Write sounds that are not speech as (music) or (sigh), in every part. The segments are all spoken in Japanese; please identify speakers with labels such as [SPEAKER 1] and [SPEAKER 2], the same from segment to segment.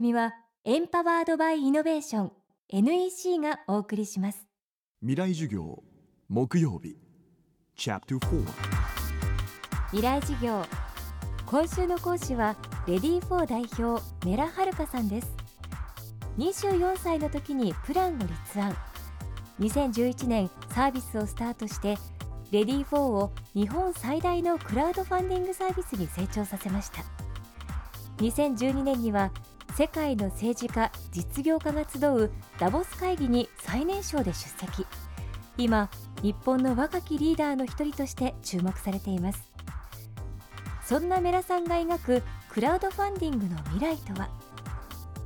[SPEAKER 1] 組はエンパワードバイイノベーション NEC がお送りします。
[SPEAKER 2] 未来授業木曜日
[SPEAKER 1] 未来授業今週の講師はレディー4代表メラハルカさんです。24歳の時にプランを立案。2011年サービスをスタートしてレディー4を日本最大のクラウドファンディングサービスに成長させました。2012年には世界の政治家実業家が集うダボス会議に最年少で出席。今日本の若きリーダーの一人として注目されています。そんなメラさんが描くクラウドファンディングの未来とは？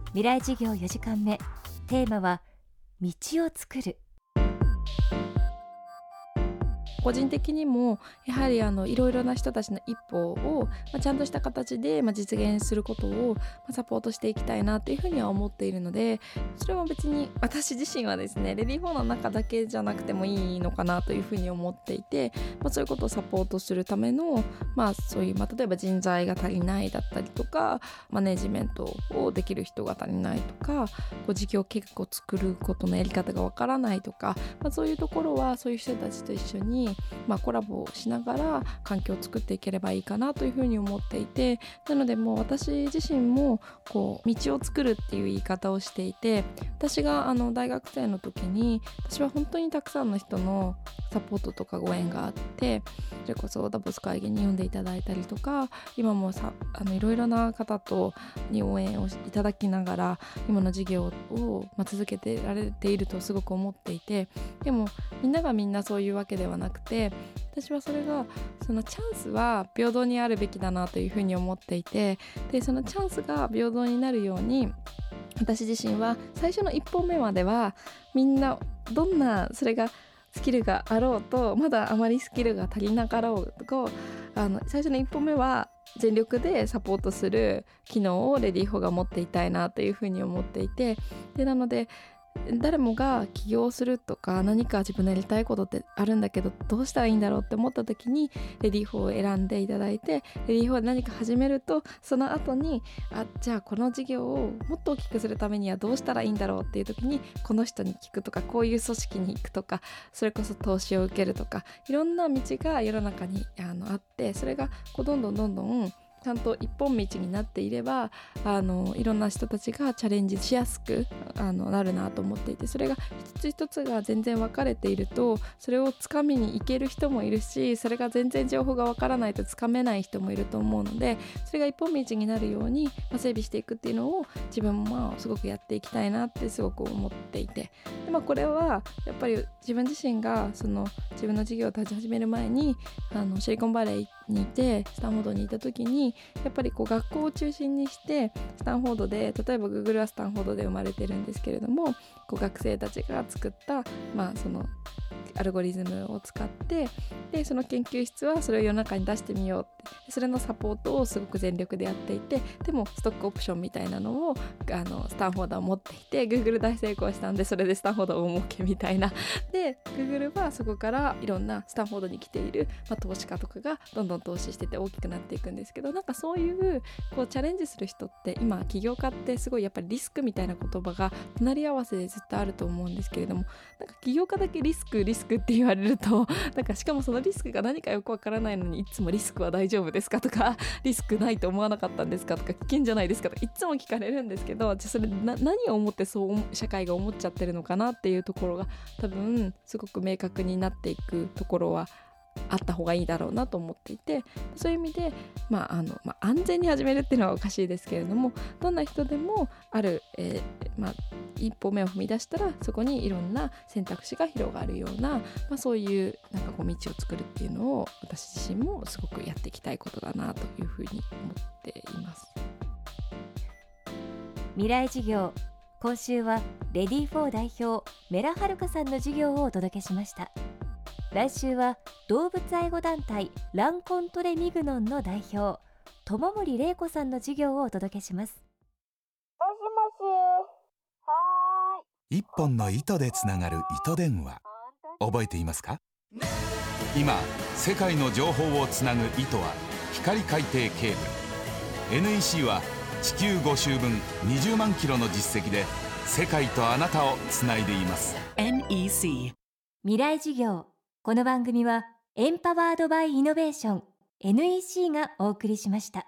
[SPEAKER 1] 未来事業4時間目。テーマは道を作る。
[SPEAKER 3] 個人的にもやはりあのいろいろな人たちの一歩を、まあ、ちゃんとした形で、まあ、実現することを、まあ、サポートしていきたいなというふうには思っているのでそれも別に私自身はですねレディー4の中だけじゃなくてもいいのかなというふうに思っていて、まあ、そういうことをサポートするための、まあ、そういう、まあ、例えば人材が足りないだったりとかマネジメントをできる人が足りないとかこう事業計画を作ることのやり方がわからないとか、まあ、そういうところはそういう人たちと一緒にまあ、コラボをしながら環境を作っていければいいかなというふうに思っていてなのでもう私自身もこう道を作るっていう言い方をしていて私があの大学生の時に私は本当にたくさんの人のサポートとかご縁があってそれこそダボス会議に読んでいただいたりとか今もさあのいろいろな方とに応援をいただきながら今の事業を、まあ、続けてられているとすごく思っていてでもみんながみんなそういうわけではなくて私はそれがそのチャンスは平等にあるべきだなというふうに思っていてでそのチャンスが平等になるように私自身は最初の一歩目まではみんなどんなそれがスキルがあろうとまだあまりスキルが足りなかろうとあの最初の1歩目は全力でサポートする機能をレディーホが持っていたいなというふうに思っていてでなので誰もが起業するとか何か自分のやりたいことってあるんだけどどうしたらいいんだろうって思った時にレディー4を選んでいただいてレディー4で何か始めるとその後にあじゃあこの事業をもっと大きくするためにはどうしたらいいんだろうっていう時にこの人に聞くとかこういう組織に行くとかそれこそ投資を受けるとかいろんな道が世の中にあのあってそれがこうどんどんどんどんちゃんと一本道になっていればあのいろんな人たちがチャレンジしやすくあのなるなと思っていてそれが一つ一つが全然分かれているとそれをつかみに行ける人もいるしそれが全然情報が分からないとつかめない人もいると思うのでそれが一本道になるように、まあ、整備していくっていうのを自分もまあすごくやっていきたいなってすごく思っていて、まあ、これはやっぱり自分自身がその自分の事業を立ち始める前にあのシリコンバレーにいてスタンフォードにいた時にやっぱりこう学校を中心にしてスタンフォードで例えば Google はスタンフォードで生まれてるんですけれどもこう学生たちが作ったまあそのアルゴリズムを使ってでその研究室はそれを世の中に出してみようってそれのサポートをすごく全力でやっていてでもストックオプションみたいなのをあのスタンフォードは持っていて Google 大成功したんでそれでスタンフォード大儲けみたいな。で Google はそこからいろんなスタンフォードに来ている、まあ、投資家とかがどんどん投資してて大きくなっていくんですけどなんかそういうこうチャレンジする人って今起業家ってすごいやっぱりリスクみたいな言葉が隣り合わせでずっとあると思うんですけれどもなんか起業家だけリスクリスクって言われるとなんかしかもそのリスクが何かよくわからないのにいつもリスクは大丈夫丈夫ですかとか (laughs) リスクないと思わなかったんですかとか危険じゃないですかとかいつも聞かれるんですけどじゃそれ何を思ってそう社会が思っちゃってるのかなっていうところが多分すごく明確になっていくところはあった方がいいだろうなと思っていてそういう意味で、まああのまあ、安全に始めるっていうのはおかしいですけれどもどんな人でもある、えーまあ、一歩目を踏み出したらそこにいろんな選択肢が広がるような、まあ、そういうなんかこう道を作るっていうのを私自身もすごくやっていきたいことだなというふうに思っています。
[SPEAKER 1] 未来事業今週はレディー4代表メラハルカさんの授業をお届けしました。来週は動物愛護団体ランコントレミグノンの代表友森玲子さんの授業をお届けします。
[SPEAKER 4] もしもし。は
[SPEAKER 5] 一本の糸でつながる糸電話。覚えていますか？今世界の情報をつなぐ糸は光海底ケーブル。NEC は地球5周分20万キロの実績で世界とあなたをつないでいます。
[SPEAKER 6] NEC
[SPEAKER 1] 未来授業。この番組はエンパワードバイイノベーション NEC がお送りしました。